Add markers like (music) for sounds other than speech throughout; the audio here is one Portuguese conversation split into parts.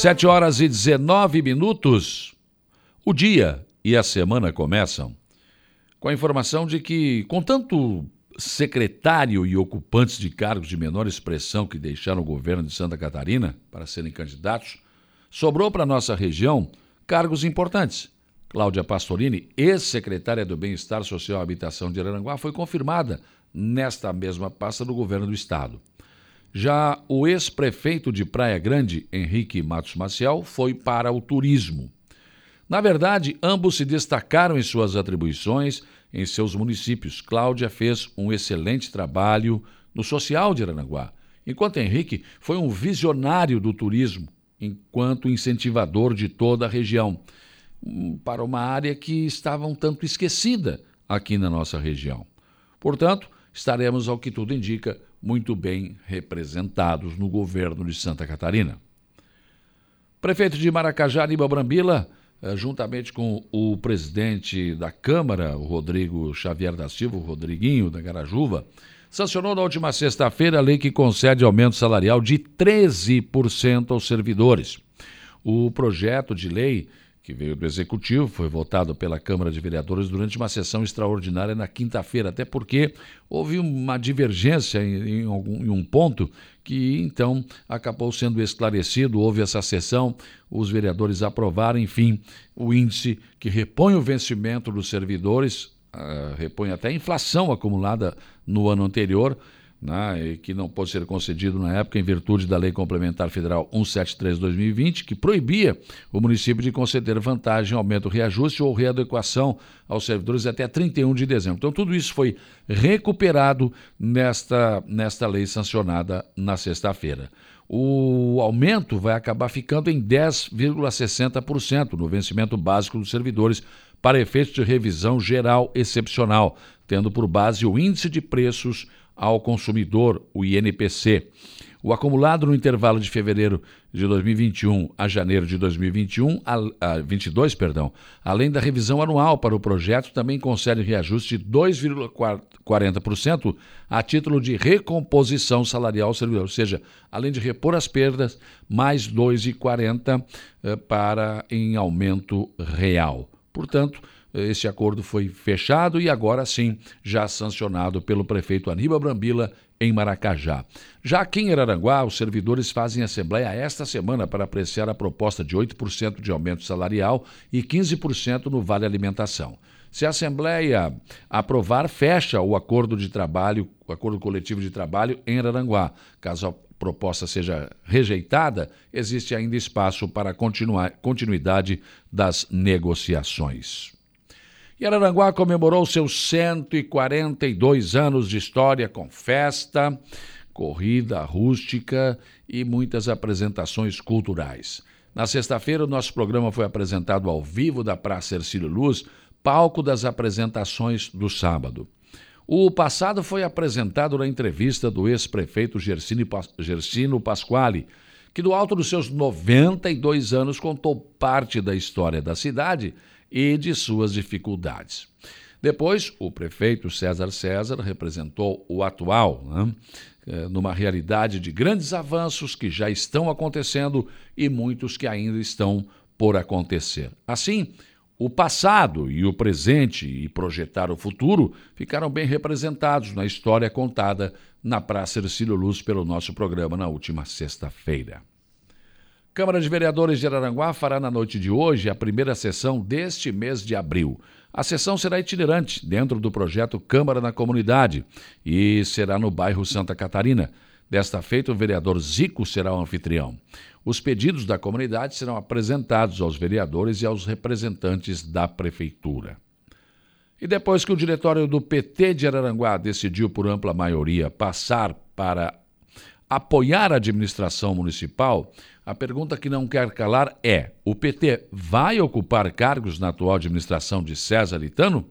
Sete horas e 19 minutos. O dia e a semana começam com a informação de que, com tanto secretário e ocupantes de cargos de menor expressão que deixaram o governo de Santa Catarina para serem candidatos, sobrou para nossa região cargos importantes. Cláudia Pastorini, ex-secretária do Bem-Estar Social e Habitação de Aranguá, foi confirmada nesta mesma pasta do governo do estado. Já o ex-prefeito de Praia Grande, Henrique Matos Maciel, foi para o turismo. Na verdade, ambos se destacaram em suas atribuições em seus municípios. Cláudia fez um excelente trabalho no social de Aranaguá, enquanto Henrique foi um visionário do turismo, enquanto incentivador de toda a região, hum, para uma área que estava um tanto esquecida aqui na nossa região. Portanto, estaremos, ao que tudo indica, muito bem representados no governo de Santa Catarina. Prefeito de Maracajá, Aníbal Brambila, eh, juntamente com o presidente da Câmara, o Rodrigo Xavier da Silva, o Rodriguinho da Garajuva, sancionou na última sexta-feira a lei que concede aumento salarial de 13% aos servidores. O projeto de lei que veio do Executivo, foi votado pela Câmara de Vereadores durante uma sessão extraordinária na quinta-feira, até porque houve uma divergência em, em, algum, em um ponto que então acabou sendo esclarecido. Houve essa sessão, os vereadores aprovaram, enfim, o índice que repõe o vencimento dos servidores, uh, repõe até a inflação acumulada no ano anterior né, que não pôde ser concedido na época em virtude da Lei Complementar Federal 173-2020, que proibia o município de conceder vantagem, aumento, reajuste ou readequação aos servidores até 31 de dezembro. Então, tudo isso foi recuperado nesta, nesta lei sancionada na sexta-feira. O aumento vai acabar ficando em 10,60% no vencimento básico dos servidores para efeitos de revisão geral excepcional, tendo por base o índice de preços ao consumidor, o INPC. O acumulado no intervalo de fevereiro de 2021 a janeiro de 2021, a, a 22, perdão, além da revisão anual para o projeto, também concede reajuste de 2,40% a título de recomposição salarial ao servidor, ou seja, além de repor as perdas, mais 2,40 eh, para em aumento real. Portanto, esse acordo foi fechado e agora sim já sancionado pelo prefeito Aníbal Brambila em Maracajá. Já aqui em Araranguá, os servidores fazem assembleia esta semana para apreciar a proposta de 8% de aumento salarial e 15% no Vale Alimentação. Se a Assembleia aprovar, fecha o acordo de trabalho, o acordo coletivo de trabalho em Araranguá. Caso proposta seja rejeitada, existe ainda espaço para continuar, continuidade das negociações. E Araranguá comemorou seus 142 anos de história com festa, corrida rústica e muitas apresentações culturais. Na sexta-feira, o nosso programa foi apresentado ao vivo da Praça Ercílio Luz, palco das apresentações do sábado. O passado foi apresentado na entrevista do ex-prefeito Gersino Pasquale, que do alto dos seus 92 anos contou parte da história da cidade e de suas dificuldades. Depois, o prefeito César César representou o atual, né? É, numa realidade de grandes avanços que já estão acontecendo e muitos que ainda estão por acontecer. Assim, o passado e o presente e projetar o futuro ficaram bem representados na história contada na Praça Ercílio Luz pelo nosso programa na última sexta-feira. Câmara de Vereadores de Araranguá fará na noite de hoje a primeira sessão deste mês de abril. A sessão será itinerante dentro do projeto Câmara na Comunidade e será no bairro Santa Catarina. Desta feita, o vereador Zico será o anfitrião. Os pedidos da comunidade serão apresentados aos vereadores e aos representantes da prefeitura. E depois que o diretório do PT de Araranguá decidiu por ampla maioria passar para apoiar a administração municipal, a pergunta que não quer calar é: o PT vai ocupar cargos na atual administração de César Litano?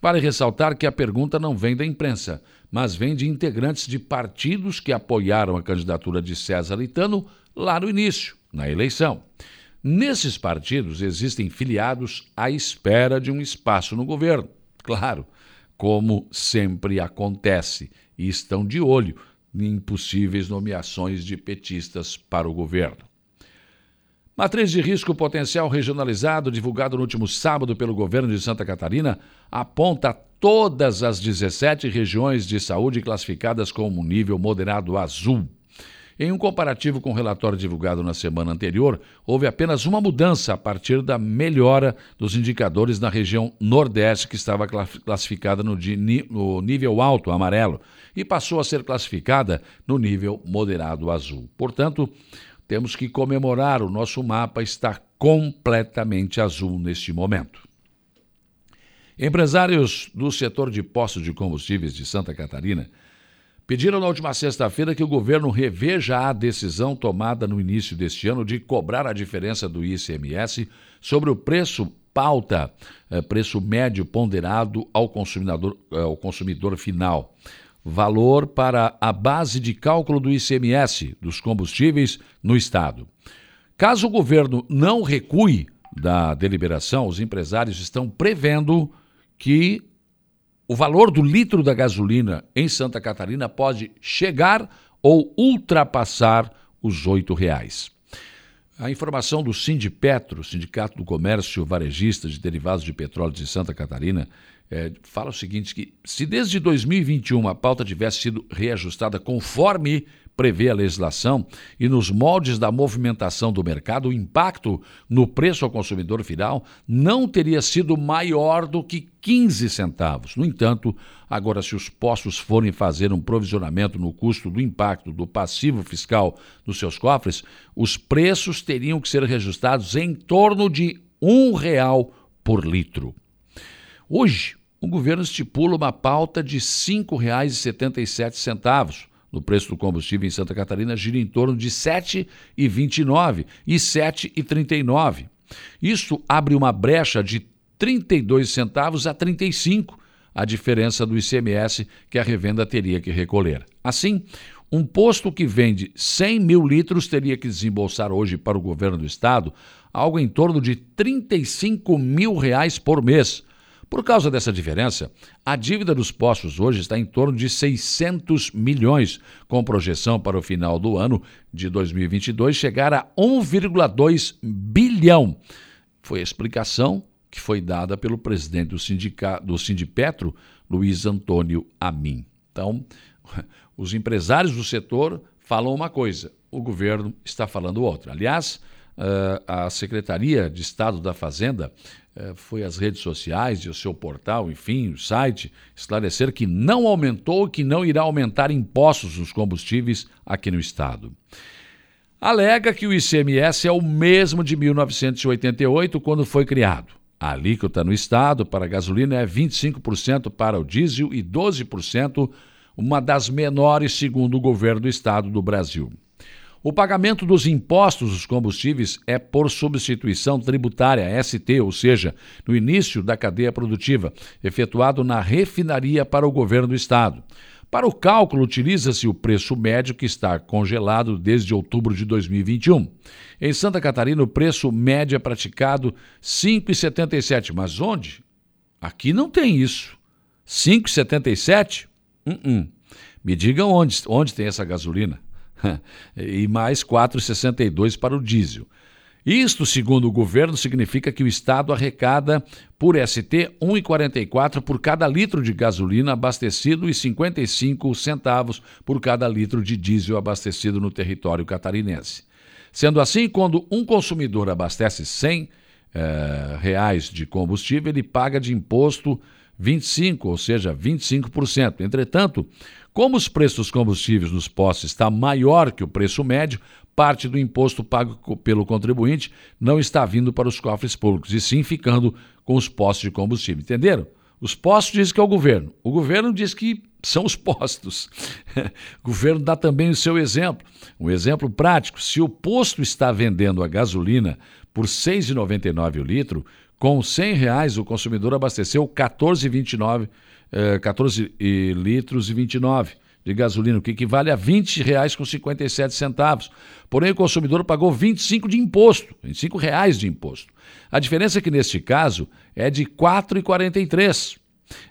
Vale ressaltar que a pergunta não vem da imprensa, mas vem de integrantes de partidos que apoiaram a candidatura de César Litano lá no início, na eleição. Nesses partidos existem filiados à espera de um espaço no governo. Claro, como sempre acontece, e estão de olho em possíveis nomeações de petistas para o governo. Matriz de risco potencial regionalizado, divulgado no último sábado pelo governo de Santa Catarina, aponta todas as 17 regiões de saúde classificadas como nível moderado azul. Em um comparativo com o relatório divulgado na semana anterior, houve apenas uma mudança a partir da melhora dos indicadores na região Nordeste, que estava classificada no, no nível alto, amarelo, e passou a ser classificada no nível moderado azul. Portanto, temos que comemorar, o nosso mapa está completamente azul neste momento. Empresários do setor de postos de combustíveis de Santa Catarina pediram na última sexta-feira que o governo reveja a decisão tomada no início deste ano de cobrar a diferença do ICMS sobre o preço pauta, eh, preço médio ponderado ao consumidor, eh, ao consumidor final valor para a base de cálculo do ICMS dos combustíveis no Estado. Caso o governo não recue da deliberação, os empresários estão prevendo que o valor do litro da gasolina em Santa Catarina pode chegar ou ultrapassar os R$ reais. A informação do Sindipetro, Sindicato do Comércio Varejista de Derivados de Petróleo de Santa Catarina, é, fala o seguinte: que se desde 2021 a pauta tivesse sido reajustada conforme prevê a legislação e nos moldes da movimentação do mercado, o impacto no preço ao consumidor final não teria sido maior do que 15 centavos. No entanto, agora, se os postos forem fazer um provisionamento no custo do impacto do passivo fiscal nos seus cofres, os preços teriam que ser reajustados em torno de um real por litro. Hoje, o governo estipula uma pauta de R$ 5,77. No preço do combustível em Santa Catarina gira em torno de R$ 7,29 e R$ 7,39. Isso abre uma brecha de 32 centavos a 35, a diferença do ICMS que a revenda teria que recolher. Assim, um posto que vende 100 mil litros teria que desembolsar hoje para o governo do estado algo em torno de 35 mil reais por mês por causa dessa diferença, a dívida dos postos hoje está em torno de 600 milhões, com projeção para o final do ano de 2022 chegar a 1,2 bilhão. Foi a explicação que foi dada pelo presidente do, sindicato, do Sindipetro, Luiz Antônio Amin. Então, (laughs) os empresários do setor falam uma coisa, o governo está falando outra. Aliás, eh, a Secretaria de Estado da Fazenda foi às redes sociais e o seu portal, enfim, o site, esclarecer que não aumentou e que não irá aumentar impostos nos combustíveis aqui no estado. Alega que o ICMS é o mesmo de 1988, quando foi criado. A alíquota no estado para a gasolina é 25% para o diesel e 12%, uma das menores segundo o governo do estado do Brasil. O pagamento dos impostos dos combustíveis é por substituição tributária, ST, ou seja, no início da cadeia produtiva, efetuado na refinaria para o governo do Estado. Para o cálculo, utiliza-se o preço médio que está congelado desde outubro de 2021. Em Santa Catarina, o preço médio é praticado R$ 5,77. Mas onde? Aqui não tem isso. R$ 5,77? Uh -uh. Me digam onde, onde tem essa gasolina. (laughs) e mais 4,62 para o diesel. Isto, segundo o governo, significa que o Estado arrecada por ST 1,44 por cada litro de gasolina abastecido e 55 centavos por cada litro de diesel abastecido no território catarinense. Sendo assim, quando um consumidor abastece 100 eh, reais de combustível, ele paga de imposto 25, ou seja, 25%. Entretanto, como os preços dos combustíveis nos postos está maior que o preço médio, parte do imposto pago pelo contribuinte não está vindo para os cofres públicos, e sim ficando com os postos de combustível. Entenderam? Os postos dizem que é o governo. O governo diz que são os (laughs) postos. o governo dá também o seu exemplo. Um exemplo prático: se o posto está vendendo a gasolina por R$ 6,99 o litro, com 100 reais o consumidor abasteceu 14,29 é, 14 litros e 29 de gasolina, o que equivale a R$ 20,57. Porém, o consumidor pagou 25 de imposto, 25 reais de imposto. A diferença é que neste caso é de 4,43.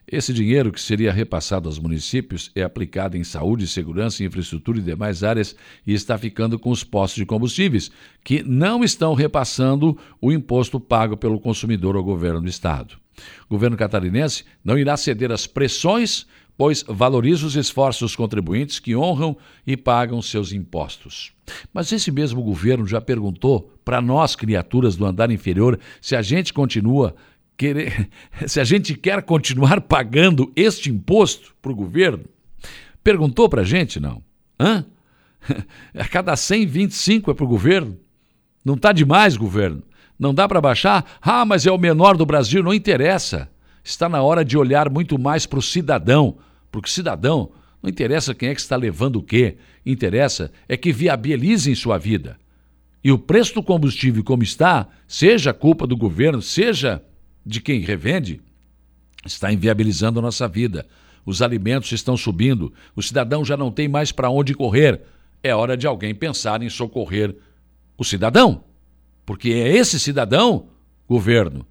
Esse dinheiro que seria repassado aos municípios é aplicado em saúde, segurança, infraestrutura e demais áreas e está ficando com os postos de combustíveis, que não estão repassando o imposto pago pelo consumidor ao governo do estado. O governo catarinense não irá ceder às pressões, pois valoriza os esforços dos contribuintes que honram e pagam seus impostos. Mas esse mesmo governo já perguntou para nós, criaturas do andar inferior, se a gente continua querer, (laughs) se a gente quer continuar pagando este imposto para o governo? Perguntou para a gente, não? Hã? (laughs) A cada 125 é para o governo? Não está demais, governo? Não dá para baixar? Ah, mas é o menor do Brasil, não interessa. Está na hora de olhar muito mais para o cidadão, porque cidadão não interessa quem é que está levando o quê, interessa é que viabilizem sua vida. E o preço do combustível como está, seja culpa do governo, seja de quem revende, está inviabilizando a nossa vida. Os alimentos estão subindo, o cidadão já não tem mais para onde correr. É hora de alguém pensar em socorrer o cidadão. Porque é esse cidadão, governo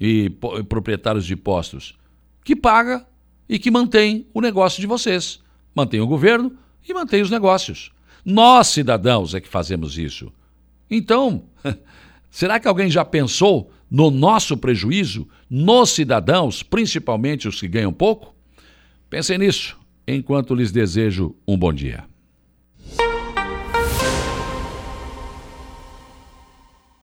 e proprietários de postos, que paga e que mantém o negócio de vocês. Mantém o governo e mantém os negócios. Nós, cidadãos, é que fazemos isso. Então, (laughs) será que alguém já pensou no nosso prejuízo, nos cidadãos, principalmente os que ganham pouco? Pensem nisso, enquanto lhes desejo um bom dia.